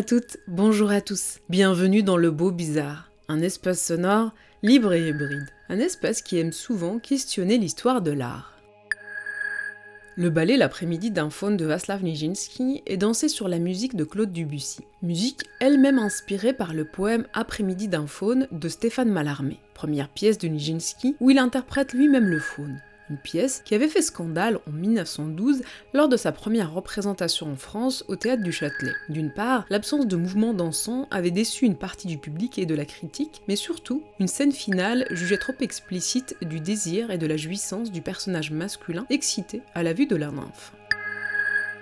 À toutes, bonjour à tous. Bienvenue dans Le Beau Bizarre, un espace sonore libre et hybride. Un espace qui aime souvent questionner l'histoire de l'art. Le ballet L'après-midi d'un faune de Václav Nijinsky est dansé sur la musique de Claude Debussy. Musique elle-même inspirée par le poème Après-midi d'un faune de Stéphane Mallarmé, première pièce de Nijinsky où il interprète lui-même le faune une pièce qui avait fait scandale en 1912 lors de sa première représentation en France au théâtre du Châtelet. D'une part, l'absence de mouvement dansant avait déçu une partie du public et de la critique, mais surtout, une scène finale jugée trop explicite du désir et de la jouissance du personnage masculin excité à la vue de la nymphe.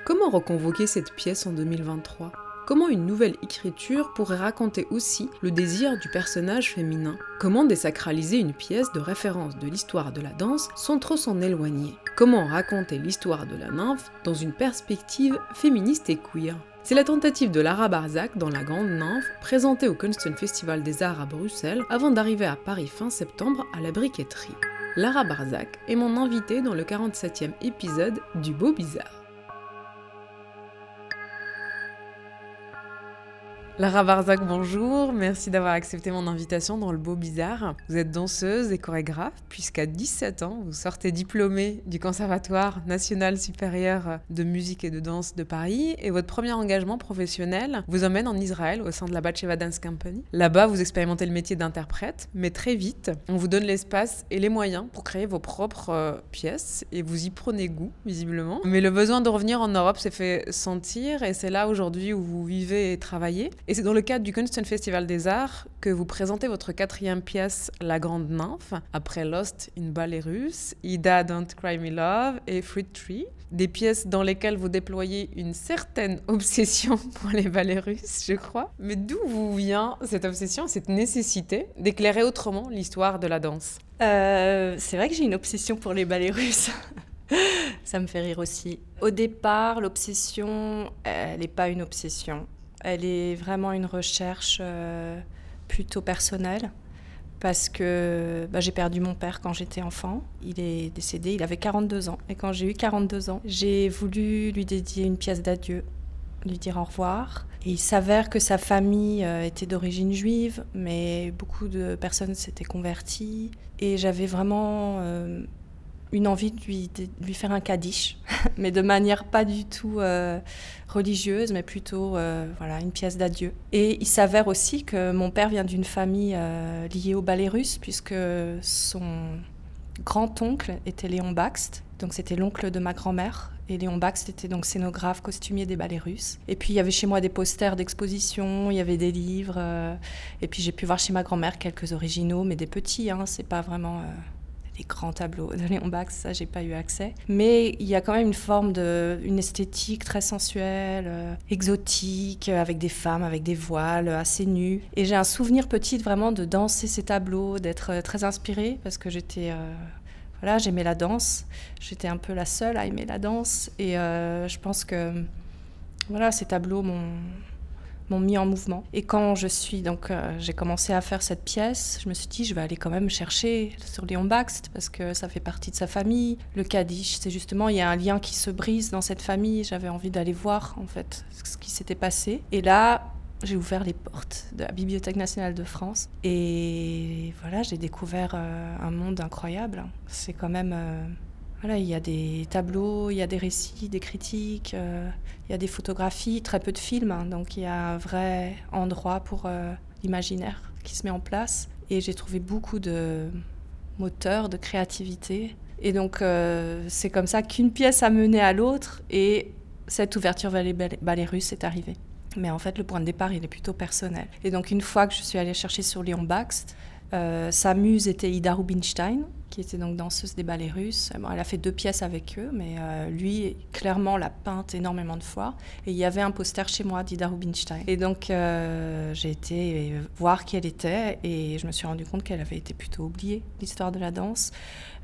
Comment reconvoquer cette pièce en 2023 Comment une nouvelle écriture pourrait raconter aussi le désir du personnage féminin Comment désacraliser une pièce de référence de l'histoire de la danse sans trop s'en éloigner? Comment raconter l'histoire de la nymphe dans une perspective féministe et queer? C'est la tentative de Lara Barzac dans La Grande Nymphe, présentée au Kunsten Festival des Arts à Bruxelles, avant d'arriver à Paris fin septembre à la briqueterie. Lara Barzac est mon invitée dans le 47e épisode du Beau Bizarre. Lara Barzac, bonjour. Merci d'avoir accepté mon invitation dans le Beau Bizarre. Vous êtes danseuse et chorégraphe, puisqu'à 17 ans, vous sortez diplômée du Conservatoire national supérieur de musique et de danse de Paris. Et votre premier engagement professionnel vous emmène en Israël au sein de la Batsheva Dance Company. Là-bas, vous expérimentez le métier d'interprète, mais très vite, on vous donne l'espace et les moyens pour créer vos propres euh, pièces et vous y prenez goût, visiblement. Mais le besoin de revenir en Europe s'est fait sentir et c'est là aujourd'hui où vous vivez et travaillez. Et c'est dans le cadre du Kunsten Festival des Arts que vous présentez votre quatrième pièce, La Grande Nymphe, après Lost in Ballet Russe, Ida Don't Cry Me Love et Fruit Tree. Des pièces dans lesquelles vous déployez une certaine obsession pour les ballets russes, je crois. Mais d'où vous vient cette obsession, cette nécessité d'éclairer autrement l'histoire de la danse? Euh, C'est vrai que j'ai une obsession pour les ballets russes. Ça me fait rire aussi. Au départ, l'obsession, elle n'est pas une obsession. Elle est vraiment une recherche euh, plutôt personnelle parce que bah, j'ai perdu mon père quand j'étais enfant. Il est décédé, il avait 42 ans. Et quand j'ai eu 42 ans, j'ai voulu lui dédier une pièce d'adieu, lui dire au revoir. Il s'avère que sa famille euh, était d'origine juive, mais beaucoup de personnes s'étaient converties. Et j'avais vraiment euh, une envie de lui, faire un kaddish, mais de manière pas du tout euh, religieuse, mais plutôt euh, voilà, une pièce d'adieu. Et il s'avère aussi que mon père vient d'une famille euh, liée au ballet russe, puisque son grand-oncle était Léon Baxt, donc c'était l'oncle de ma grand-mère. Et Léon Baxt était donc scénographe, costumier des ballets russes. Et puis il y avait chez moi des posters d'exposition, il y avait des livres. et puis j'ai pu voir chez ma grand-mère quelques originaux, mais des petits, hein, c'est pas vraiment grands tableaux de Léon Bax, ça j'ai pas eu accès. Mais il y a quand même une forme de, une esthétique très sensuelle, euh, exotique, avec des femmes, avec des voiles, assez nues. Et j'ai un souvenir petit vraiment de danser ces tableaux, d'être euh, très inspirée parce que j'étais euh, voilà, j'aimais la danse. J'étais un peu la seule à aimer la danse. Et je pense que voilà, ces tableaux m'ont m'ont mis en mouvement. Et quand je suis donc euh, j'ai commencé à faire cette pièce, je me suis dit je vais aller quand même chercher sur Léon Baxt parce que ça fait partie de sa famille. Le Kaddish, c'est justement il y a un lien qui se brise dans cette famille. J'avais envie d'aller voir en fait ce qui s'était passé. Et là, j'ai ouvert les portes de la Bibliothèque nationale de France et voilà, j'ai découvert euh, un monde incroyable. C'est quand même euh, voilà, il y a des tableaux, il y a des récits, des critiques, euh, il y a des photographies, très peu de films. Hein. donc il y a un vrai endroit pour euh, l'imaginaire qui se met en place. Et j'ai trouvé beaucoup de moteurs, de créativité. Et donc euh, c'est comme ça qu'une pièce a mené à l'autre et cette ouverture ballets russes est arrivée. Mais en fait, le point de départ, il est plutôt personnel. Et donc une fois que je suis allée chercher sur Léon Baxt, sa muse était Ida Rubinstein, qui était donc danseuse des ballets russes. elle a fait deux pièces avec eux, mais euh, lui, clairement, l'a peinte énormément de fois. Et il y avait un poster chez moi d'Ida Rubinstein. Et donc, euh, j'ai été voir qui elle était et je me suis rendu compte qu'elle avait été plutôt oubliée, l'histoire de la danse.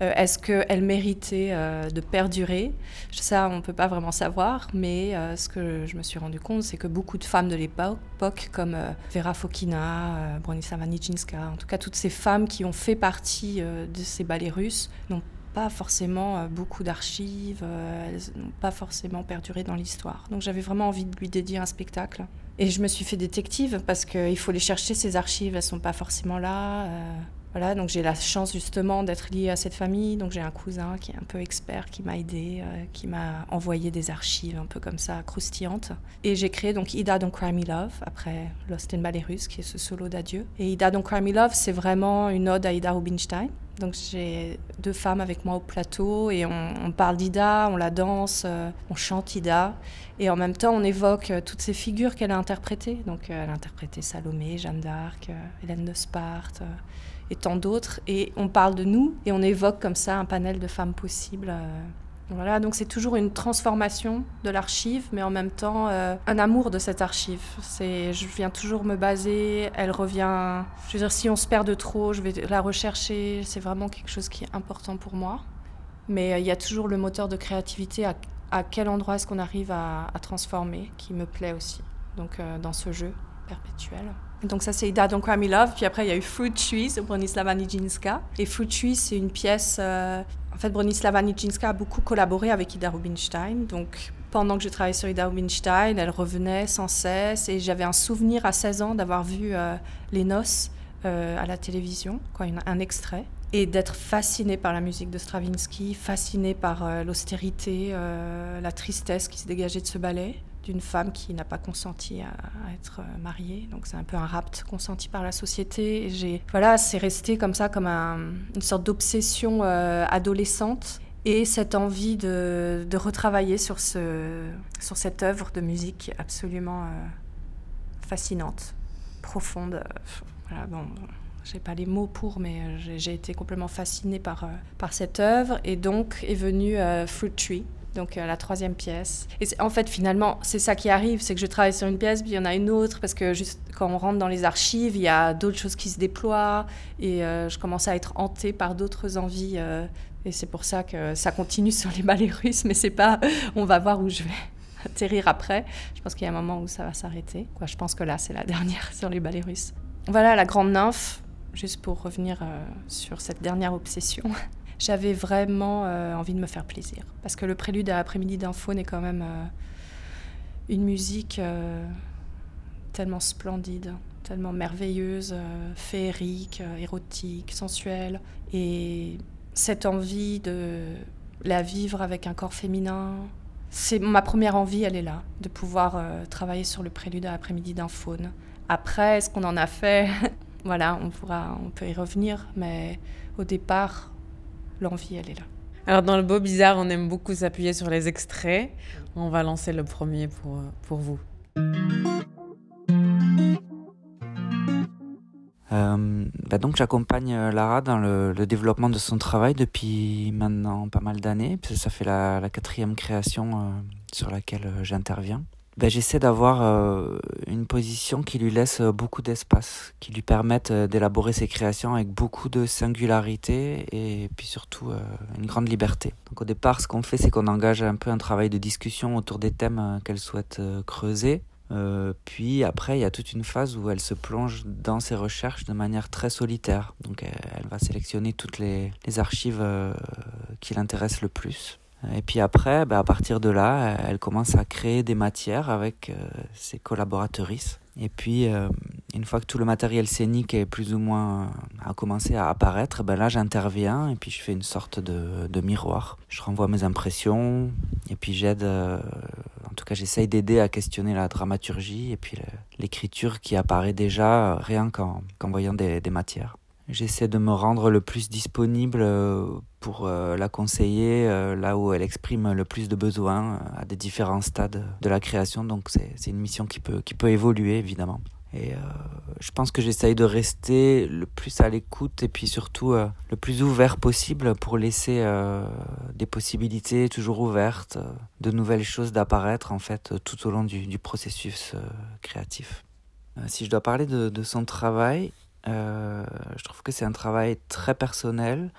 Euh, est-ce qu'elle méritait de perdurer? Ça, on ne peut pas vraiment savoir, mais ce que je me suis rendu compte, c'est que beaucoup de femmes de l'époque, comme Vera Fokina, Bronislava Nijinska, en tout cas toutes ces femmes qui ont fait partie de ces ballets russes n'ont pas forcément euh, beaucoup d'archives, euh, elles n'ont pas forcément perduré dans l'histoire. Donc j'avais vraiment envie de lui dédier un spectacle. Et je me suis fait détective parce qu'il faut les chercher, ces archives, elles sont pas forcément là. Euh. Voilà, donc j'ai la chance justement d'être liée à cette famille. Donc j'ai un cousin qui est un peu expert, qui m'a aidé, qui m'a envoyé des archives un peu comme ça, croustillantes. Et j'ai créé donc Ida Don't Cry Me Love, après Lost in Belarus, qui est ce solo d'adieu. Et Ida Don't Cry Me Love, c'est vraiment une ode à Ida Rubinstein. Donc j'ai deux femmes avec moi au plateau et on, parle d'Ida, on la danse, euh, on chante Ida. Et en même temps, on évoque euh, toutes ces figures qu'elle a interprétées. Donc elle a interprété Salomé, Jeanne d'Arc, Hélène de Sparte et tant d'autres. Et on parle de nous et on évoque comme ça un panel de femmes possibles. Euh. Voilà, donc c'est toujours une transformation de l'archive, mais en même temps euh, un amour de cette archive. C'est, je viens toujours me baser, elle revient. Je veux dire, si on se perd de trop, je vais la rechercher. C'est vraiment quelque chose qui est important pour moi. Mais euh, il y a toujours le moteur de créativité. À, quel endroit est-ce qu'on arrive à, transformer, qui me plaît aussi. Donc dans ce jeu perpétuel. Donc ça c'est Ida Don't Cry Me Love. Puis après il y a eu Fruit Trees de Bronislava Nijinska. Et Fruit Trees c'est une pièce... Euh, en fait Bronislava Nijinska a beaucoup collaboré avec Ida Rubinstein. Donc pendant que je travaillais sur Ida Rubinstein, elle revenait sans cesse. Et j'avais un souvenir à 16 ans d'avoir vu euh, Les Noces euh, à la télévision, quoi, un extrait. Et d'être fascinée par la musique de Stravinsky, fascinée par l'austérité, la tristesse qui se dégageait de ce ballet d'une femme qui n'a pas consenti à, être mariée. Donc c'est un peu un rapt consenti par la société. voilà, c'est resté comme ça, comme une sorte d'obsession euh, adolescente. Et cette envie de, retravailler sur, ce, sur cette œuvre de musique absolument euh, fascinante, profonde. Voilà, bon, j'ai pas les mots pour, mais j'ai été complètement fascinée par, euh, par cette œuvre. Et donc est venue Fruit Tree, donc euh, la troisième pièce. Et en fait, finalement, c'est ça qui arrive, c'est que je travaille sur une pièce, puis il y en a une autre, parce que juste quand on rentre dans les archives, il y a d'autres choses qui se déploient, et euh, je commence à être hantée par d'autres envies. Euh, et c'est pour ça que ça continue sur les ballets russes, mais c'est pas, on va voir où je vais atterrir après. Je pense qu'il y a un moment où ça va s'arrêter. Quoi, je pense que là, c'est la dernière sur les ballets russes. Voilà, la grande nymphe, juste pour revenir sur cette dernière obsession j'avais vraiment euh, envie de me faire plaisir. Parce que le prélude à Après-midi d'info est quand même euh, une musique euh, tellement splendide, tellement merveilleuse, féerique, érotique, sensuelle. Et cette envie de la vivre avec un corps féminin, c'est ma première envie, elle est là, de pouvoir travailler sur le prélude à Après-midi d'Infaune. Après, est-ce qu'on en a fait Voilà, on, pourra, on peut y revenir, mais au départ, l'envie, elle est là. Alors dans le beau bizarre, on aime beaucoup s'appuyer sur les extraits. On va lancer le premier pour, pour vous. Euh, bah donc j'accompagne euh, Lara dans le, développement de son travail depuis maintenant pas mal d'années. Ça fait la, la quatrième création euh, sur laquelle j'interviens ben, j'essaie d'avoir euh, une position qui lui laisse euh, beaucoup d'espace, qui lui permette euh, d'élaborer ses créations avec beaucoup de singularité et puis surtout une grande liberté. Donc au départ, ce qu'on fait, c'est qu'on engage un peu un travail de discussion autour des thèmes qu'elle souhaite creuser. puis après, il y a toute une phase où elle se plonge dans ses recherches de manière très solitaire. Donc elle, va sélectionner toutes les, les archives qui l'intéressent le plus et puis après, bah, à partir de là, elle commence à créer des matières avec euh, ses collaboratrices. Et puis, euh, une fois que tout le matériel scénique est plus ou moins a commencé à apparaître, ben là j'interviens et puis je fais une sorte de, de miroir. Je renvoie mes impressions et puis j'aide, euh, en tout cas j'essaye d'aider à questionner la dramaturgie et puis l'écriture qui apparaît déjà rien qu'en voyant des matières. J'essaie de me rendre le plus disponible euh, pour euh, la conseiller euh, là où elle exprime le plus de besoins à des différents stades de la création. Donc c'est une mission qui peut, qui peut évoluer évidemment. Et je pense que j'essaye de rester le plus à l'écoute et puis surtout le plus ouvert possible pour laisser des possibilités toujours ouvertes, de nouvelles choses d'apparaître en fait tout au long du, du processus créatif. si je dois parler de, de son travail, je trouve que c'est un travail très personnel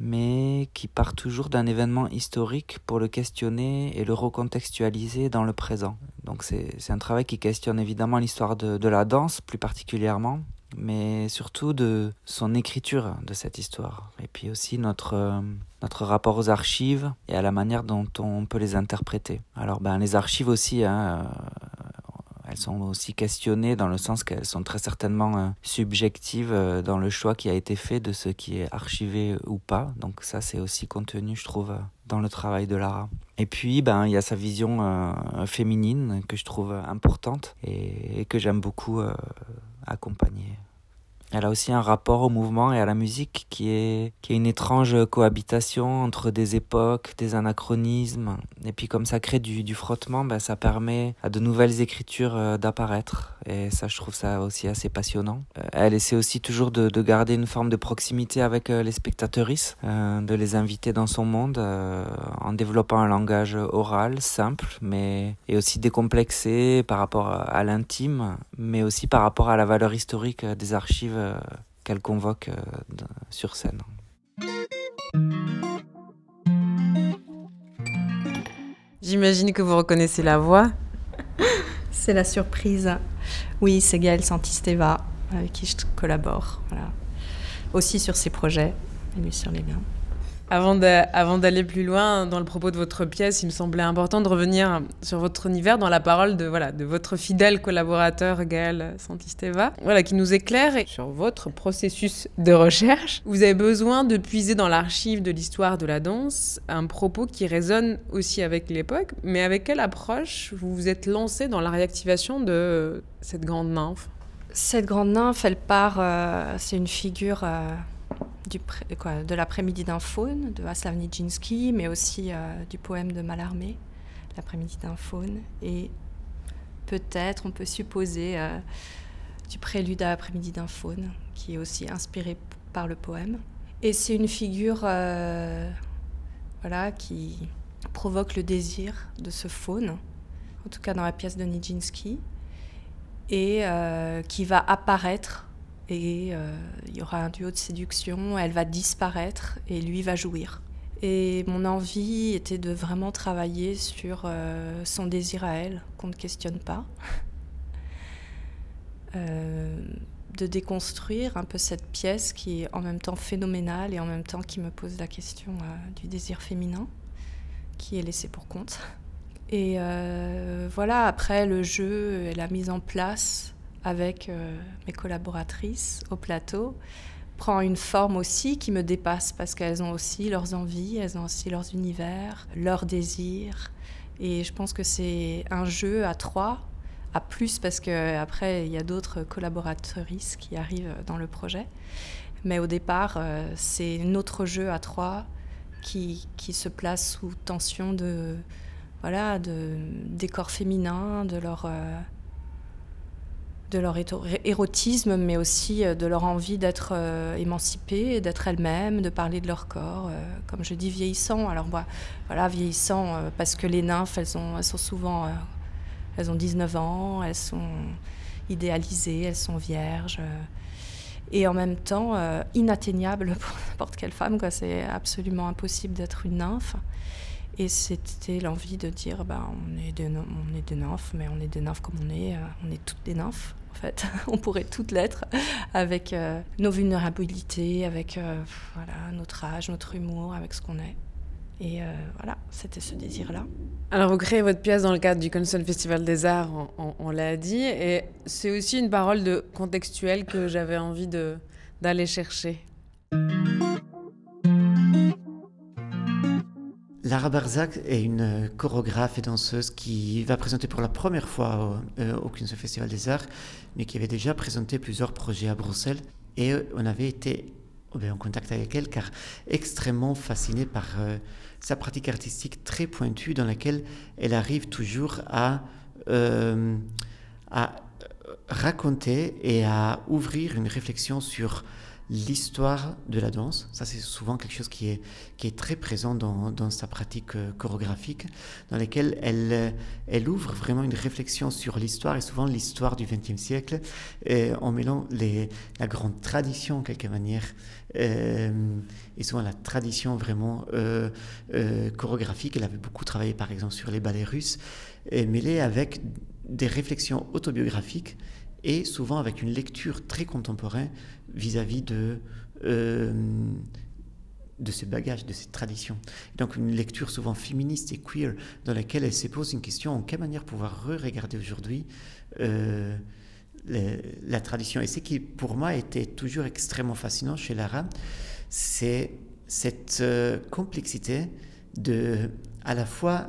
mais qui part toujours d'un événement historique pour le questionner et le recontextualiser dans le présent. Donc c'est un travail qui questionne évidemment l'histoire de, de, la danse plus particulièrement, mais surtout de son écriture de cette histoire. Et puis aussi notre, euh, notre rapport aux archives et à la manière dont on peut les interpréter. Alors ben, les archives aussi, hein, elles sont aussi questionnées dans le sens qu'elles sont très certainement euh, subjectives euh, dans le choix qui a été fait de ce qui est archivé ou pas. Donc ça, c'est aussi contenu, je trouve, dans le travail de Lara. Et puis, ben, il y a sa vision euh, féminine que je trouve importante et, et que j'aime beaucoup accompagner. Elle a aussi un rapport au mouvement et à la musique qui est, qui est une étrange cohabitation entre des époques, des anachronismes. Et puis comme ça crée du, du frottement, ben, ça permet à de nouvelles écritures euh, d'apparaître. Et ça, je trouve ça aussi assez passionnant. Euh, elle essaie aussi toujours de, de, garder une forme de proximité avec euh, les spectatrices, de les inviter dans son monde en développant un langage oral, simple, mais et aussi décomplexé par rapport à l'intime, mais aussi par rapport à la valeur historique des archives euh, qu'elle convoque euh, sur scène. J'imagine que vous reconnaissez la voix. c'est la surprise. Oui, c'est Gaëlle Santisteva avec qui je collabore. Voilà. Aussi sur ses projets et lui sur les miens. Avant d'aller plus loin dans le propos de votre pièce, il me semblait important de revenir sur votre univers dans la parole de, votre fidèle collaborateur Gaël Santisteva, qui nous éclaire sur votre processus de recherche. Vous avez besoin de puiser dans l'archive de l'histoire de la danse un propos qui résonne aussi avec l'époque, mais avec quelle approche vous vous êtes lancé dans la réactivation de cette grande nymphe? Cette grande nymphe, elle part, euh, c'est une figure... Euh de l'après-midi d'un faune de Aslav Nijinsky, mais aussi euh, du poème de Mallarmé, l'après-midi d'un faune, et peut-être on peut supposer euh, du prélude à l'après-midi d'un faune, qui est aussi inspiré par le poème. Et c'est une figure euh, voilà, qui provoque le désir de ce faune, en tout cas dans la pièce de Nijinsky, et qui va apparaître et euh, il y aura un duo de séduction, elle va disparaître et lui va jouir. Et mon envie était de vraiment travailler sur euh, son désir à elle, qu'on ne questionne pas. Euh, de déconstruire un peu cette pièce qui est en même temps phénoménale et en même temps qui me pose la question du désir féminin, qui est laissé pour compte. Et voilà, après le jeu et la mise en place avec euh, mes collaboratrices au plateau prend une forme aussi qui me dépasse parce qu'elles ont aussi leurs envies, elles ont aussi leurs univers, leurs désirs. Et je pense que c'est un jeu à trois, à plus parce qu'après il y a d'autres collaboratrices qui arrivent dans le projet. Mais au départ, euh, c'est notre jeu à trois qui, qui se place sous tension de, voilà, de, des féminins, de leur. Euh, de leur érotisme, mais aussi euh, de leur envie d'être euh, émancipées, d'être elles-mêmes, de parler de leur corps, euh, comme je dis, vieillissant. Alors moi, voilà, vieillissant, parce que les nymphes, elles, ont, sont souvent, elles ont 19 ans, elles sont idéalisées, elles sont vierges, et en même temps inatteignables pour n'importe quelle femme. C'est absolument impossible d'être une nymphe. Et c'était l'envie de dire, bah, on, est des, on est des nymphes, mais on est des nymphes comme on est, on est toutes des nymphes On pourrait toutes l'être avec euh, nos vulnérabilités, avec euh, voilà, notre âge, notre humour, avec ce qu'on est. Et euh, voilà, c'était ce désir-là. Alors, vous créez votre pièce dans le cadre du Consol Festival des Arts, on, on, l'a dit, et c'est aussi une parole de contextuelle que j'avais envie d'aller chercher. Lara Barzac est une chorégraphe et danseuse qui va présenter pour la première fois au, euh, Festival des Arts, mais qui avait déjà présenté plusieurs projets à Bruxelles. Et euh, on avait été en contact avec elle car extrêmement fasciné par euh, sa pratique artistique très pointue dans laquelle elle arrive toujours à, à raconter et à ouvrir une réflexion sur l'histoire de la danse. Ça, c'est souvent quelque chose qui est, qui est très présent dans, dans sa pratique euh, chorégraphique, dans laquelle elle, euh, elle ouvre vraiment une réflexion sur l'histoire, et souvent l'histoire du XXe siècle, euh, en mêlant les, la grande tradition, en quelque manière, et souvent la tradition vraiment chorégraphique. Elle avait beaucoup travaillé, par exemple, sur les ballets russes, mêlée avec des réflexions autobiographiques et souvent avec une lecture très contemporaine vis-à-vis de, euh, de ce bagage, de ces traditions. Donc une lecture souvent féministe et queer dans laquelle elle se pose une question en quelle manière pouvoir re-regarder aujourd'hui euh, la tradition. Et ce qui pour moi était toujours extrêmement fascinant chez Lara, c'est cette euh, complexité de à la fois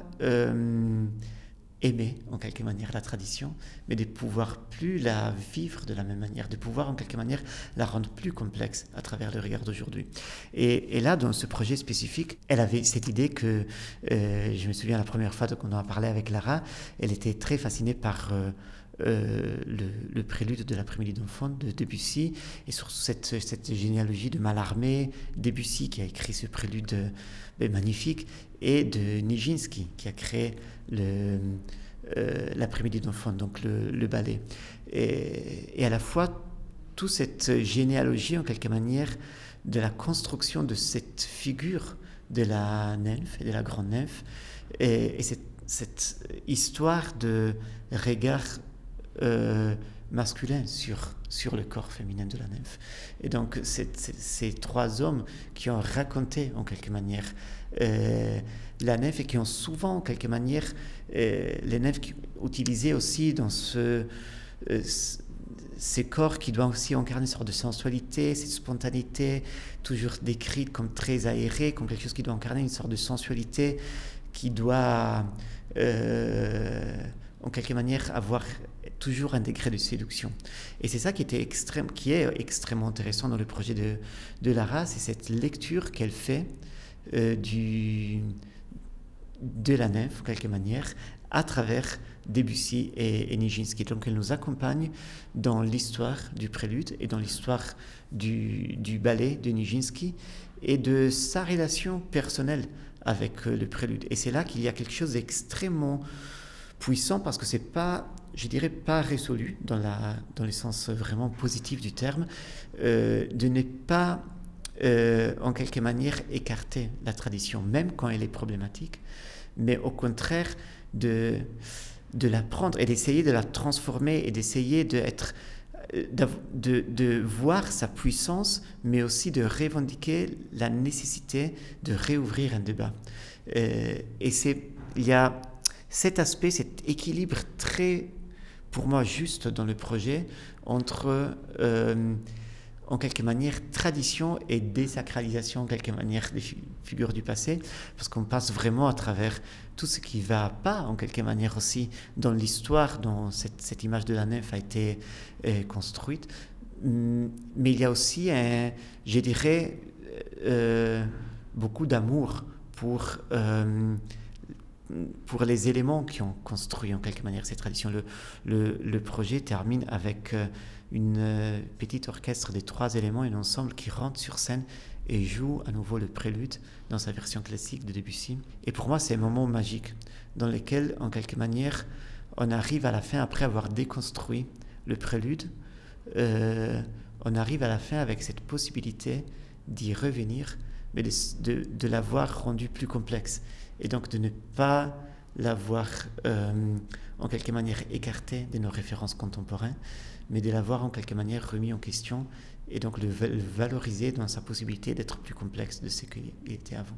aimer en quelque manière la tradition, mais de pouvoir plus la vivre de la même manière, de pouvoir en quelque manière la rendre plus complexe à travers le regard d'aujourd'hui. Et, là, dans ce projet spécifique, elle avait cette idée que, euh, je me souviens la première fois qu'on en a parlé avec Lara, elle était très fascinée par... Euh, euh, le, prélude de l'après-midi d'enfant de Debussy et sur cette, cette généalogie de Mallarmé, Debussy qui a écrit ce prélude magnifique et de Nijinsky qui a créé euh, l'après-midi d'enfant, donc le, ballet. Et, à la fois, toute cette généalogie, en quelque manière, de la construction de cette figure de la nymphe et de la grande nymphe, et, cette, histoire de regard euh, masculin sur, sur le corps féminin de la nymphe. Et donc, ces trois hommes qui ont raconté, en quelque manière, la nef et qui ont souvent, en quelque manière, euh, les nefs utilisées aussi dans ce, euh, ces corps qui doivent aussi incarner une sorte de sensualité, cette spontanéité, toujours décrite comme très aérée, comme quelque chose qui doit incarner une sorte de sensualité qui doit, en quelque manière, avoir toujours un degré de séduction. Et c'est ça qui, était extrême, qui est extrêmement intéressant dans le projet de, de Lara, c'est cette lecture qu'elle fait euh, du, de la en quelque manière, à travers Debussy et, Nijinsky. Donc elle nous accompagne dans l'histoire du prélude et dans l'histoire du, du, ballet de Nijinsky et de sa relation personnelle avec euh, le prélude. Et c'est là qu'il y a quelque chose d'extrêmement puissant parce que c'est pas, je dirais, pas résolu dans, la, dans le sens vraiment positif du terme, euh, de ne pas euh, en quelque manière écarter la tradition, même quand elle est problématique, mais au contraire de, de la prendre et d'essayer de la transformer et d'essayer d'être euh, de, de, voir sa puissance, mais aussi de revendiquer la nécessité de réouvrir un débat. Euh, et c'est, il y a cet aspect, cet équilibre très, pour moi, juste dans le projet entre en quelque manière tradition et désacralisation en quelque manière des figures du passé, parce qu'on passe vraiment à travers tout ce qui va pas en quelque manière aussi dans l'histoire dont cette, image de la nef a été euh, construite. Mm, mais il y a aussi, un, je dirais, euh, beaucoup d'amour pour... Euh, pour les éléments qui ont construit en quelque manière cette tradition. Le, le, le projet termine avec une euh, petite orchestre des trois éléments, un ensemble qui rentre sur scène et joue à nouveau le prélude dans sa version classique de Debussy. Et pour moi, c'est un moment magique dans lequel, en quelque manière, on arrive à la fin, après avoir déconstruit le prélude, euh, on arrive à la fin avec cette possibilité d'y revenir, mais de, l'avoir rendu plus complexe. Et donc de ne pas l'avoir, euh, en quelque manière, écarté de nos références contemporaines, mais de l'avoir en quelque manière remis en question et donc le valoriser dans sa possibilité d'être plus complexe de ce qu'il était avant.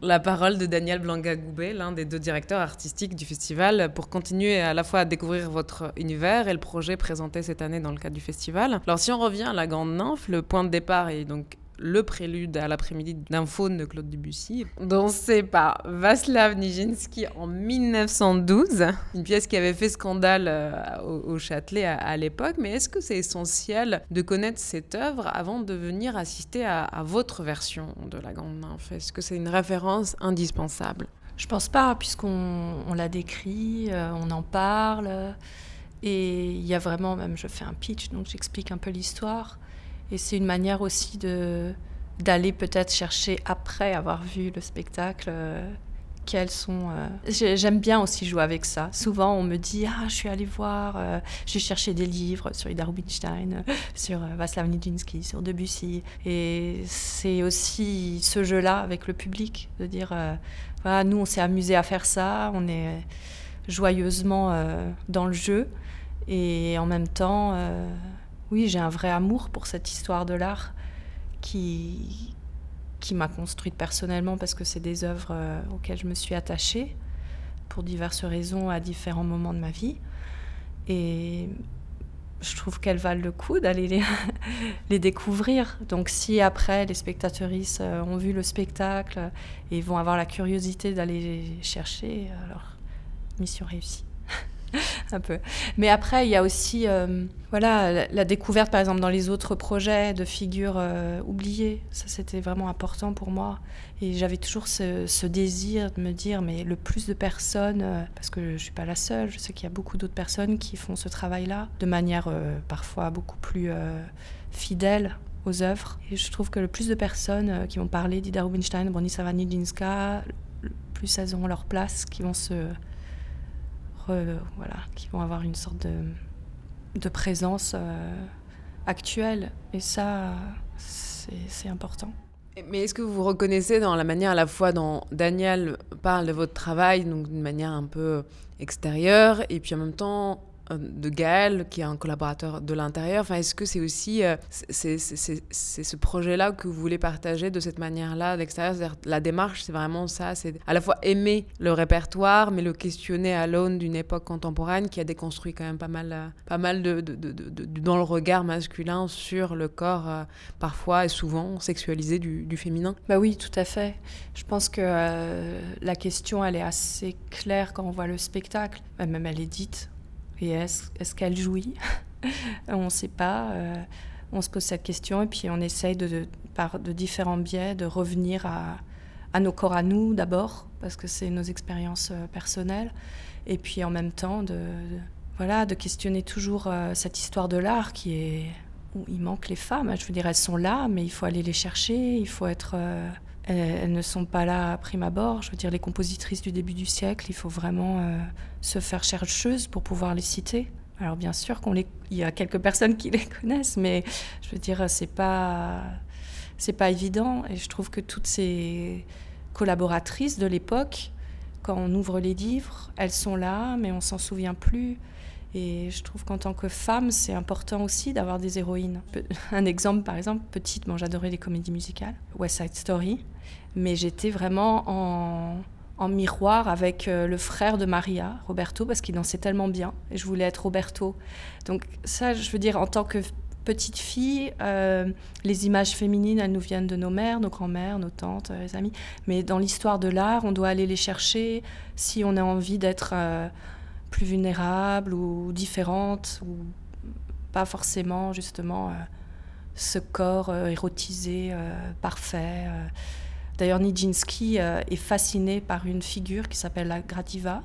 La parole de Daniel Blanca-Goubet, l'un des deux directeurs artistiques du festival, pour continuer à la fois à découvrir votre univers et le projet présenté cette année dans le cadre du festival. Alors si on revient à la Grande Nymphe, le point de départ est donc le prélude à l'après-midi d'un faune de Claude Debussy, dansé par Vaslav Nijinsky en 1912, une pièce qui avait fait scandale euh, au, Châtelet à, l'époque. Mais est-ce que c'est essentiel de connaître cette œuvre avant de venir assister à, votre version de La Grande Nymphe? Est-ce que c'est une référence indispensable? Je pense pas, puisqu'on on l'a décrit, euh, on en parle. Et il y a vraiment, même je fais un pitch, donc j'explique un peu l'histoire. Et c'est une manière aussi de d'aller peut-être chercher après avoir vu le spectacle euh, quels sont. euh, J'aime bien aussi jouer avec ça. Souvent, on me dit Ah, je suis allée voir, euh, j'ai cherché des livres sur Ida Rubinstein, sur Václav Nijinsky, sur Debussy. Et c'est aussi ce jeu-là avec le public, de dire Voilà, nous, on s'est amusé à faire ça, on est joyeusement dans le jeu. Et en même temps, oui, j'ai un vrai amour pour cette histoire de l'art qui, qui m'a construite personnellement parce que c'est des œuvres euh, auxquelles je me suis attachée pour diverses raisons à différents moments de ma vie. Et je trouve qu'elles valent le coup d'aller les, les découvrir. Donc si après les spectatrices euh, ont vu le spectacle et vont avoir la curiosité d'aller chercher, alors mission réussie. un peu. Mais après, il y a aussi euh, voilà, la, découverte, par exemple, dans les autres projets de figures euh, oubliées. Ça, c'était vraiment important pour moi. Et j'avais toujours ce, désir de me dire, mais le plus de personnes, euh, parce que je ne suis pas la seule, je sais qu'il y a beaucoup d'autres personnes qui font ce travail-là de manière parfois beaucoup plus fidèle aux œuvres. Et je trouve que le plus de personnes qui vont parler d'Ida Rubinstein, Bronisława Nijińska, le plus elles auront leur place, qui vont se voilà, qui vont avoir une sorte de, de présence euh, actuelle. Et ça, c'est important. Mais est-ce que vous vous reconnaissez dans la manière à la fois dont Daniel parle de votre travail, donc d'une manière un peu extérieure, et puis en même temps euh, de Gaël, qui est un collaborateur de l'intérieur enfin, Est-ce que c'est aussi euh, c'est ce projet-là que vous voulez partager de cette manière-là, d'extérieur La démarche, c'est vraiment ça, c'est à la fois aimer le répertoire, mais le questionner à l'aune d'une époque contemporaine qui a déconstruit quand même pas mal, euh, pas mal de, de- de- dans le regard masculin sur le corps, euh, parfois et souvent sexualisé du, féminin. Bah oui, tout à fait. Je pense que euh, la question, elle est assez claire quand on voit le spectacle. Euh, Même elle est dite. Et est-ce est qu'elle jouit On ne sait pas. euh, on se pose cette question et puis on essaye de, par de différents biais de revenir à, nos corps à nous d'abord, parce que c'est nos expériences euh, personnelles. Et puis en même temps, de, voilà, de questionner toujours euh, cette histoire de l'art qui est où il manque les femmes. Je veux dire, elles sont là, mais il faut aller les chercher, il faut être... elles, elles ne sont pas là à prime abord. Je veux dire, les compositrices du début du siècle, il faut vraiment euh, se faire chercheuse pour pouvoir les citer. Alors bien sûr qu'on les, y a quelques personnes qui les connaissent, mais je veux dire, c'est pas, pas évident. Et je trouve que toutes ces collaboratrices de l'époque, quand on ouvre les livres, elles sont là, mais on s'en souvient plus. Et je trouve qu'en tant que femme, c'est important aussi d'avoir des héroïnes. Un exemple, par exemple, petite, bon, j'adorais les comédies musicales, West Side Story, mais j'étais vraiment en, miroir avec euh, le frère de Maria, Roberto, parce qu'il dansait tellement bien, et je voulais être Roberto. Donc ça, je veux dire, en tant que petite fille, euh, les images féminines, elles nous viennent de nos mères, nos grands-mères, nos tantes, euh, les amis. Mais dans l'histoire de l'art, on doit aller les chercher si on a envie d'être plus vulnérable ou différente, ou pas forcément justement euh, ce corps euh, érotisé, euh, parfait. D'ailleurs, Nijinsky est fasciné par une figure qui s'appelle la Gradiva,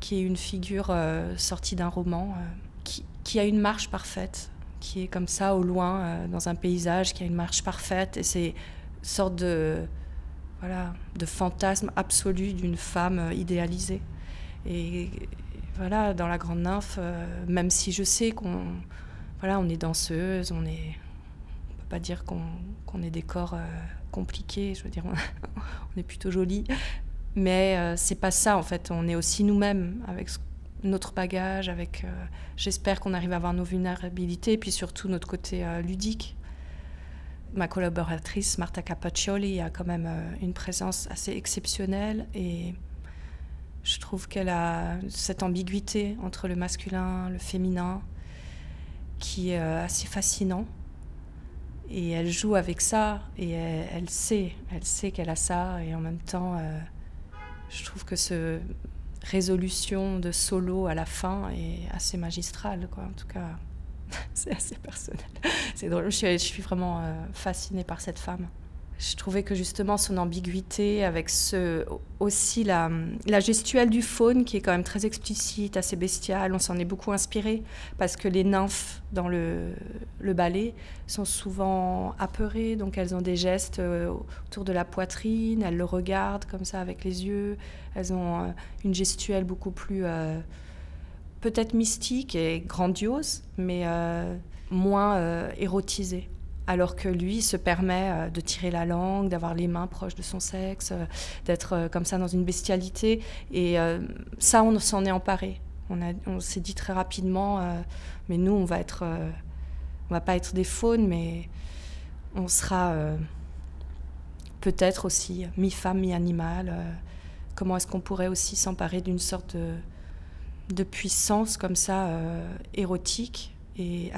qui est une figure sortie d'un roman, qui, qui a une marche parfaite, qui est comme ça au loin, dans un paysage, qui a une marche parfaite, et c'est sorte de, voilà, de fantasme absolu d'une femme idéalisée. Et voilà, dans la Grande Nymphe, euh, même si je sais qu'on voilà, on est danseuse, on est, on peut pas dire qu'on qu'on est des corps euh, compliqués. Je veux dire, on, est plutôt jolis, mais euh, c'est pas ça en fait. On est aussi nous-mêmes avec notre bagage, avec. euh, J'espère qu'on arrive à avoir nos vulnérabilités, et puis surtout notre côté ludique. Ma collaboratrice Marta Capaccioli a quand même une présence assez exceptionnelle et je trouve qu'elle a cette ambiguïté entre le masculin, le féminin, qui est euh, assez fascinant. Et elle joue avec ça, et elle, sait, elle sait qu'elle a ça, et en même temps, euh, je trouve que ce résolution de solo à la fin est assez magistrale, quoi. En tout cas, c'est assez personnel. C'est drôle. Je suis, je suis vraiment euh, fascinée par cette femme. Je trouvais que justement son ambiguïté, avec aussi la, gestuelle du faune qui est quand même très explicite, assez bestiale, on s'en est beaucoup inspiré parce que les nymphes dans le, le ballet sont souvent apeurées, donc elles ont des gestes euh, autour de la poitrine, elles le regardent comme ça avec les yeux, elles ont euh, une gestuelle beaucoup plus euh, peut-être mystique et grandiose, mais moins érotisée alors que lui se permet euh, de tirer la langue, d'avoir les mains proches de son sexe, euh, d'être euh, comme ça dans une bestialité. Et ça, on s'en est emparé. On, s'est dit très rapidement, mais nous, on va être, va pas être des faunes, mais on sera peut-être aussi mi-femme, mi-animal. comment est-ce qu'on pourrait aussi s'emparer d'une sorte de, puissance comme ça, érotique? Et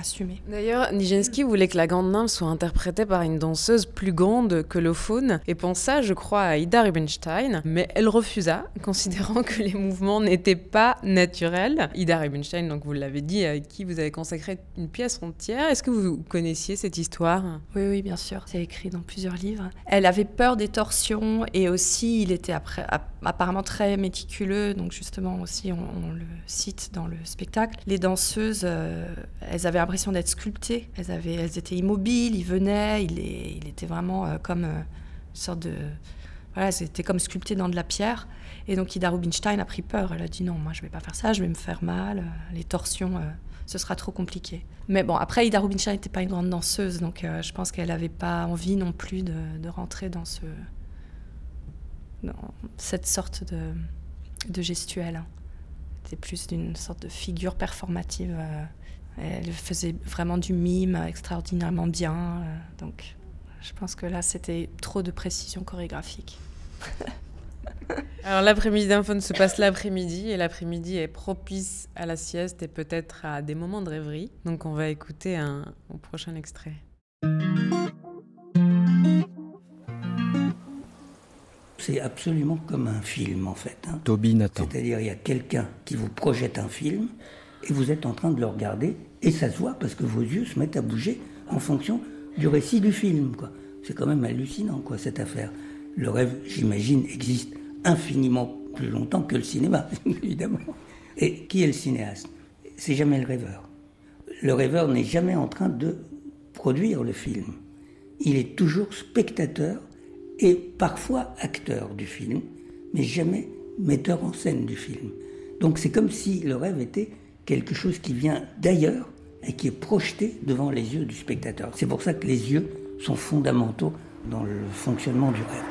D'ailleurs, Nijinsky voulait que la grande nymphe soit interprétée par une danseuse plus grande que le faune et pensa, je crois, à Ida Rubinstein, mais elle refusa, considérant que les mouvements n'étaient pas naturels. Ida Rubinstein, donc vous l'avez dit, à qui vous avez consacré une pièce entière. Est-ce que vous connaissiez cette histoire? Oui, oui, bien sûr. C'est écrit dans plusieurs livres. Elle avait peur des torsions et aussi, il était après, apparemment très méticuleux, donc justement aussi, on, le cite dans le spectacle. Les danseuses, euh, elles avaient l'impression d'être sculptées. Elles, avaient, elles étaient immobiles, ils venaient, il, il était vraiment euh, comme euh, une sorte de. Voilà, c'était comme sculpté dans de la pierre. Et donc Ida Rubinstein a pris peur. Elle a dit non, moi je vais pas faire ça, je vais me faire mal. Euh, les torsions, ce sera trop compliqué. Mais bon, après, Ida Rubinstein n'était pas une grande danseuse, donc je pense qu'elle n'avait pas envie non plus de, rentrer dans, ce, dans cette sorte de gestuelle. C'était plus d'une sorte de figure performative. Elle faisait vraiment du mime extraordinairement bien. Euh, donc, je pense que là, c'était trop de précision chorégraphique. Alors l'après-midi d'un se passe l'après-midi et l'après-midi est propice à la sieste et peut-être à des moments de rêverie. Donc on va écouter un, prochain extrait. C'est absolument comme un film en fait. Hein. Toby Nathan. C'est-à-dire il y a quelqu'un qui vous projette un film et vous êtes en train de le regarder, et ça se voit parce que vos yeux se mettent à bouger en fonction du récit du film. C'est quand même hallucinant, quoi, cette affaire. Le rêve, j'imagine, existe infiniment plus longtemps que le cinéma, évidemment. Et qui est le cinéaste? C'est jamais le rêveur. Le rêveur n'est jamais en train de produire le film. Il est toujours spectateur et parfois acteur du film, mais jamais metteur en scène du film. Donc c'est comme si le rêve était quelque chose qui vient d'ailleurs et qui est projeté devant les yeux du spectateur. C'est pour ça que les yeux sont fondamentaux dans le fonctionnement du rêve.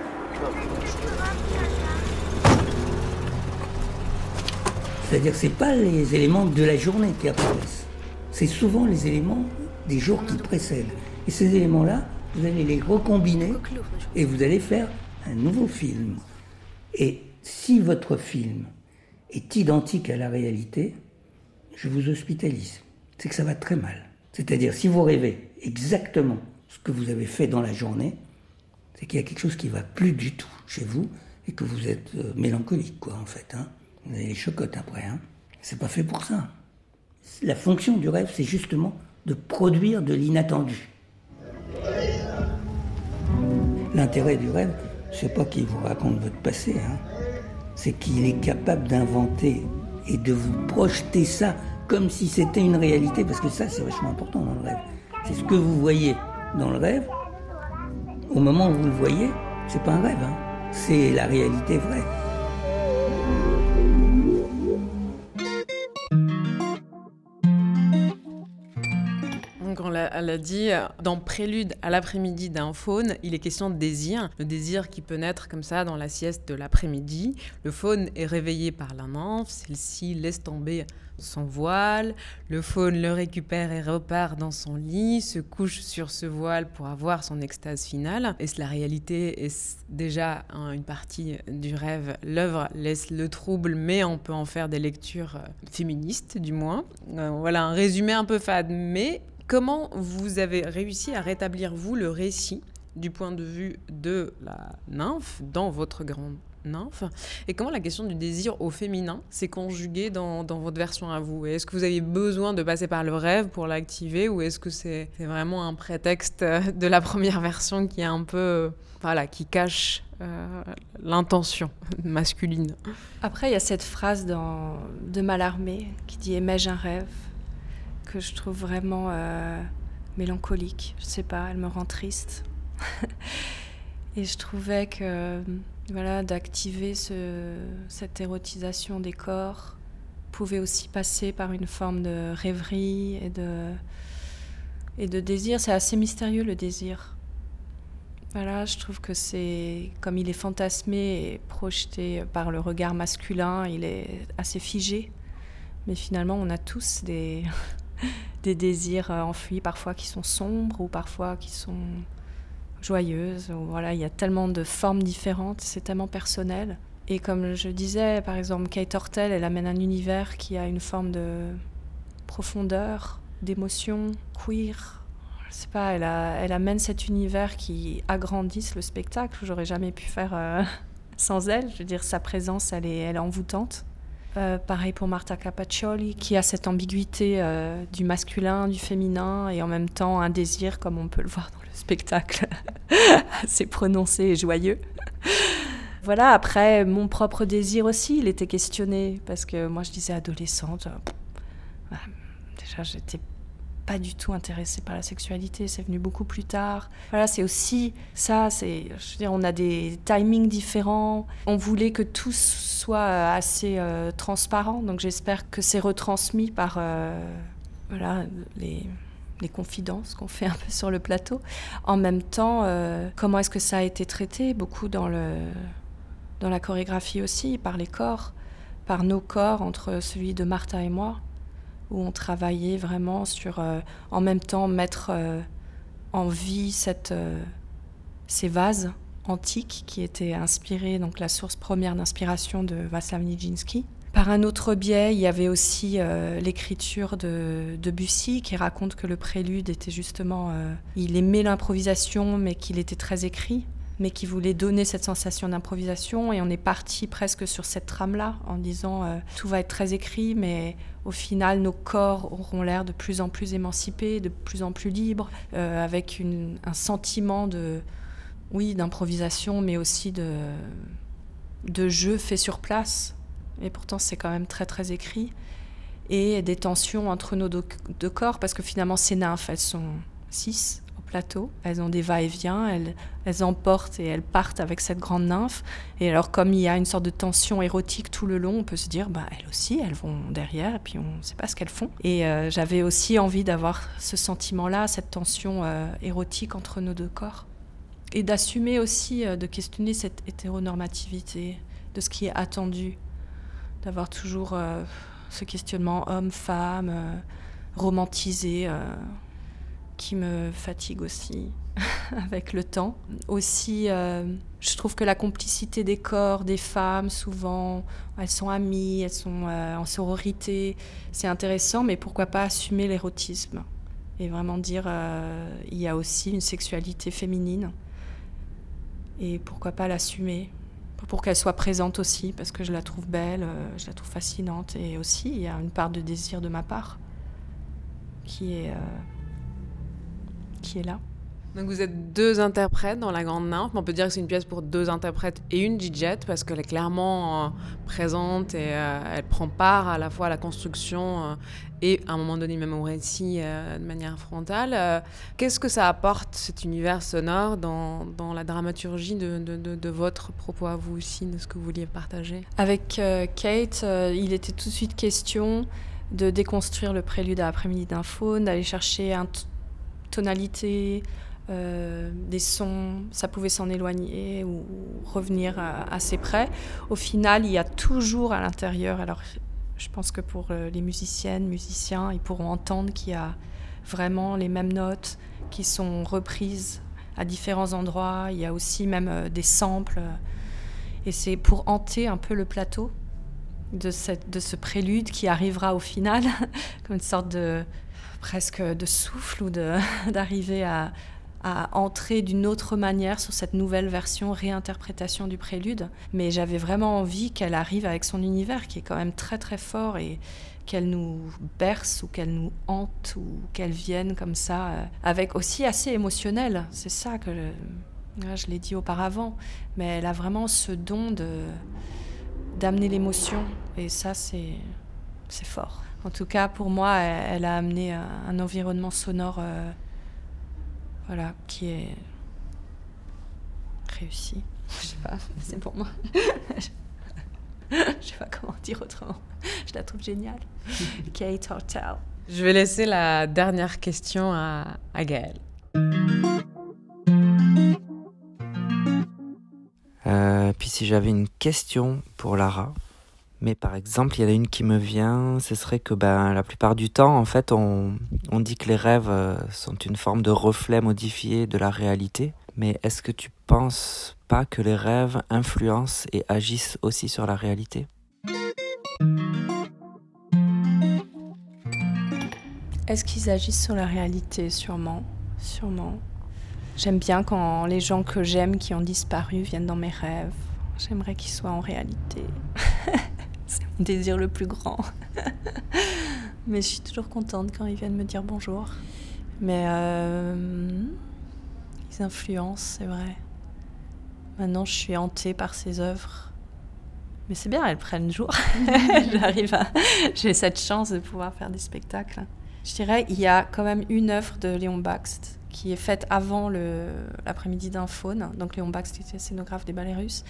C'est-à-dire que ce pas les éléments de la journée qui apparaissent, c'est souvent les éléments des jours qui précèdent. Et ces éléments-là, vous allez les recombiner et vous allez faire un nouveau film. Et si votre film est identique à la réalité, je vous hospitalise. C'est que ça va très mal. C'est-à-dire, si vous rêvez exactement ce que vous avez fait dans la journée, c'est qu'il y a quelque chose qui va plus du tout chez vous et que vous êtes euh, mélancolique, quoi, en fait. Hein. Vous avez les chocottes après. Hein. C'est pas fait pour ça. La fonction du rêve, c'est justement de produire de l'inattendu. L'intérêt du rêve, c'est pas qu'il vous raconte votre passé, hein. c'est qu'il est capable d'inventer et de vous projeter ça comme si c'était une réalité, parce que ça c'est vachement important dans le rêve. C'est ce que vous voyez dans le rêve, au moment où vous le voyez, c'est pas un rêve, hein. c'est la réalité vraie. Elle a dit, dans Prélude à l'après-midi d'un faune, il est question de désir. Le désir qui peut naître comme ça dans la sieste de l'après-midi. Le faune est réveillé par la nymphe, celle-ci laisse tomber son voile, le faune le récupère et repart dans son lit, se couche sur ce voile pour avoir son extase finale. Et la réalité? Est déjà une partie du rêve? L'œuvre laisse le trouble, mais on peut en faire des lectures euh, féministes, du moins. Euh, voilà un résumé un peu fade, mais Comment vous avez réussi à rétablir, vous, le récit du point de vue de la nymphe dans votre grande nymphe? Et comment la question du désir au féminin s'est conjuguée dans, dans, votre version à vous? Est-ce que vous avez besoin de passer par le rêve pour l'activer ou est-ce que c'est vraiment un prétexte de la première version qui est un peu, voilà, qui cache euh, l'intention masculine? Après, il y a cette phrase dans, de Malarmé qui dit Aimais-je un rêve? Que je trouve vraiment euh, mélancolique. Je sais pas, elle me rend triste. Et je trouvais que voilà, d'activer ce, cette érotisation des corps pouvait aussi passer par une forme de rêverie et de, et de désir. C'est assez mystérieux le désir. Voilà, je trouve que c'est comme il est fantasmé et projeté par le regard masculin, il est assez figé. Mais finalement, on a tous des, des désirs enfuis, parfois qui sont sombres ou parfois qui sont joyeuse. Voilà, il y a tellement de formes différentes, c'est tellement personnel. Et comme je disais, par exemple, Kate Hortel, elle amène un univers qui a une forme de profondeur, d'émotion, queer. Je sais pas, elle, elle amène cet univers qui agrandisse le spectacle. J'aurais jamais pu faire euh, sans elle. Je veux dire, sa présence, elle est, elle est envoûtante. Euh, pareil pour Marta Capaccioli, qui a cette ambiguïté euh, du masculin, du féminin, et en même temps un désir, comme on peut le voir dans le spectacle, assez prononcé et joyeux. voilà, après, mon propre désir aussi, il était questionné, parce que moi je disais adolescente, euh, déjà j'étais pas du tout intéressée par la sexualité, c'est venu beaucoup plus tard. Voilà, c'est aussi ça, c'est, je veux dire, on a des timings différents. On voulait que tout soit euh, assez euh, transparent, donc j'espère que c'est retransmis par euh, voilà, les, les confidences qu'on fait un peu sur le plateau. En même temps, comment est-ce que ça a été traité? Beaucoup dans, le, dans la chorégraphie aussi, par les corps, par nos corps, entre celui de Martha et moi où on travaillait vraiment sur, euh, en même temps, mettre euh, en vie cette, euh, ces vases antiques qui étaient inspirés, donc la source première d'inspiration de Václav Nijinsky. Par un autre biais, il y avait aussi l'écriture de, de, Bussy qui raconte que le prélude était justement, il aimait l'improvisation mais qu'il était très écrit mais qui voulait donner cette sensation d'improvisation. Et on est parti presque sur cette trame-là, en disant euh, tout va être très écrit, mais au final, nos corps auront l'air de plus en plus émancipés, de plus en plus libres, euh, avec un sentiment de, oui, d'improvisation, mais aussi de, de jeu fait sur place. Et pourtant, c'est quand même très, très écrit. Et des tensions entre nos deux corps, parce que finalement, ces nymphes, elles sont six plateau. Elles ont des va-et-vient, elles, emportent et elles partent avec cette grande nymphe. Et alors, comme il y a une sorte de tension érotique tout le long, on peut se dire, bah, elles aussi, elles vont derrière, et puis on ne sait pas ce qu'elles font. Et euh, j'avais aussi envie d'avoir ce sentiment-là, cette tension euh, érotique entre nos deux corps. Et d'assumer aussi, euh, de questionner cette hétéronormativité, de ce qui est attendu, d'avoir toujours ce questionnement homme-femme, romantisé qui me fatigue aussi avec le temps. Aussi, euh, je trouve que la complicité des corps, des femmes, souvent, elles sont amies, elles sont euh, en sororité, c'est intéressant, mais pourquoi pas assumer l'érotisme et vraiment dire euh, il y a aussi une sexualité féminine et pourquoi pas l'assumer pour qu'elle soit présente aussi parce que je la trouve belle, je la trouve fascinante et aussi il y a une part de désir de ma part qui est qui est là. Donc vous êtes deux interprètes dans La Grande Nymphe. On peut dire que c'est une pièce pour deux interprètes et une DJ parce qu'elle est clairement euh, présente et euh, elle prend part à la fois à la construction euh, et à un moment donné même au récit de manière frontale. Qu'est-ce que ça apporte cet univers sonore dans, dans la dramaturgie de, de, de, votre propos à vous aussi, de ce que vous vouliez partager? Avec Kate, il était tout de suite question de déconstruire le prélude à l'après-midi d'un faune, d'aller chercher un tonalité, euh, des sons, ça pouvait s'en éloigner ou revenir assez près. Au final, il y a toujours à l'intérieur, alors je pense que pour euh, les musiciennes, musiciens, ils pourront entendre qu'il y a vraiment les mêmes notes qui sont reprises à différents endroits. Il y a aussi même euh, des samples. Et c'est pour hanter un peu le plateau de, cette, de ce prélude qui arrivera au final, comme une sorte de, presque de souffle ou d'arriver à, à entrer d'une autre manière sur cette nouvelle version, réinterprétation du prélude. Mais j'avais vraiment envie qu'elle arrive avec son univers qui est quand même très très fort et qu'elle nous berce ou qu'elle nous hante ou qu'elle vienne comme ça, euh, avec aussi assez émotionnel. C'est ça que je, je l'ai dit auparavant. Mais elle a vraiment ce don de d'amener l'émotion et ça c'est fort. En tout cas, pour moi, elle, elle a amené un, environnement sonore euh, voilà, qui est réussi. Je sais pas, c'est pour moi. Je sais pas comment dire autrement. Je la trouve géniale. Kate Hotel. Je vais laisser la dernière question à, à Gaël. Euh, puis si j'avais une question pour Lara, mais par exemple, il y en a une qui me vient, ce serait que ben, la plupart du temps, en fait, on, on dit que les rêves euh, sont une forme de reflet modifié de la réalité. Mais est-ce que tu penses pas que les rêves influencent et agissent aussi sur la réalité? Est-ce qu'ils agissent sur la réalité? Sûrement, sûrement. J'aime bien quand les gens que j'aime qui ont disparu viennent dans mes rêves. J'aimerais qu'ils soient en réalité. Désir le plus grand. Mais je suis toujours contente quand ils viennent me dire bonjour. Mais euh, ils influencent, c'est vrai. Maintenant, je suis hantée par ces œuvres. Mais c'est bien, elles prennent jour. J'arrive à. J'ai cette chance de pouvoir faire des spectacles. Je dirais, il y a quand même une œuvre de Léon Baxt qui est faite avant l'après-midi d'un faune. Donc Léon Baxt était scénographe des ballets russes,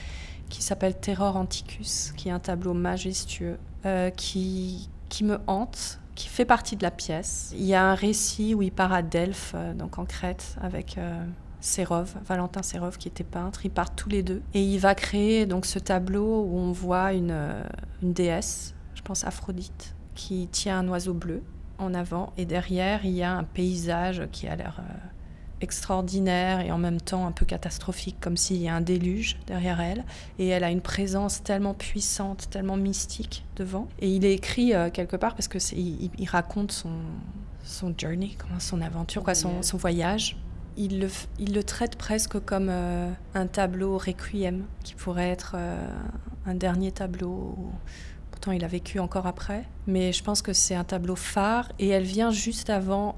qui s'appelle Terror Anticus, qui est un tableau majestueux, euh, qui, qui me hante, qui fait partie de la pièce. Il y a un récit où il part à Delphes, euh, donc en Crète, avec euh, Valentin Sérov, qui était peintre. Ils partent tous les deux. Et il va créer donc ce tableau où on voit une, une déesse, je pense Aphrodite, qui tient un oiseau bleu en avant. Et derrière, il y a un paysage qui a l'air extraordinaire et en même temps un peu catastrophique, comme s'il y a un déluge derrière elle. Et elle a une présence tellement puissante, tellement mystique devant. Et il est écrit euh, quelque part parce que il, il raconte son, son journey, comment- son aventure, quoi, son, son voyage. Il le, il le traite presque comme euh, un tableau requiem, qui pourrait être euh, un dernier tableau. Pourtant, il a vécu encore après. Mais je pense que c'est un tableau phare et elle vient juste avant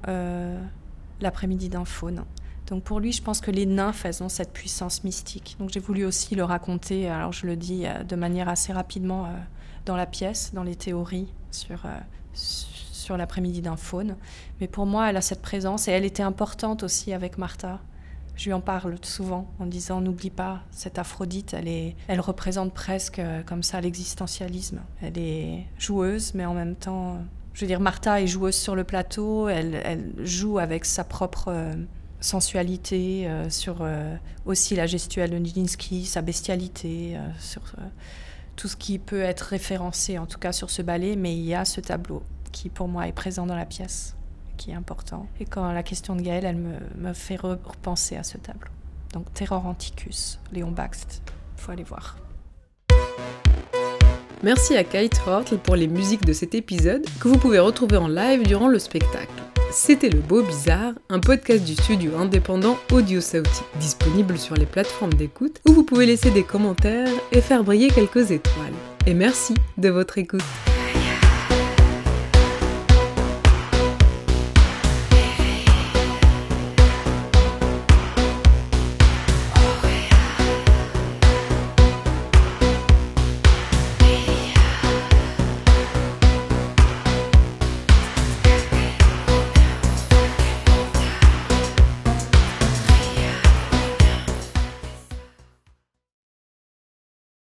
l'après-midi d'un faune. Donc pour lui, je pense que les nymphes, elles ont cette puissance mystique. Donc j'ai voulu aussi le raconter, alors je le dis euh, de manière assez rapidement euh, dans la pièce, dans les théories sur, euh, sur l'après-midi d'un faune. Mais pour moi, elle a cette présence et elle était importante aussi avec Martha. Je lui en parle souvent en disant n'oublie pas, cette Aphrodite, elle, est, elle représente presque comme ça l'existentialisme. Elle est joueuse, mais en même temps, je veux dire, Martha est joueuse sur le plateau, elle, joue avec sa propre euh, sensualité, euh, sur euh, aussi la gestuelle de Nijinsky, sa bestialité, sur tout ce qui peut être référencé en tout cas sur ce ballet, mais il y a ce tableau qui pour moi est présent dans la pièce, qui est important. Et quand la question de Gaël, elle me, me fait repenser à ce tableau. Donc Terror Anticus, Léon Baxt, faut aller voir. Merci à Kate Hortle pour les musiques de cet épisode que vous pouvez retrouver en live durant le spectacle. C'était Le Beau Bizarre, un podcast du studio indépendant Audio Sauti, disponible sur les plateformes d'écoute où vous pouvez laisser des commentaires et faire briller quelques étoiles. Et merci de votre écoute.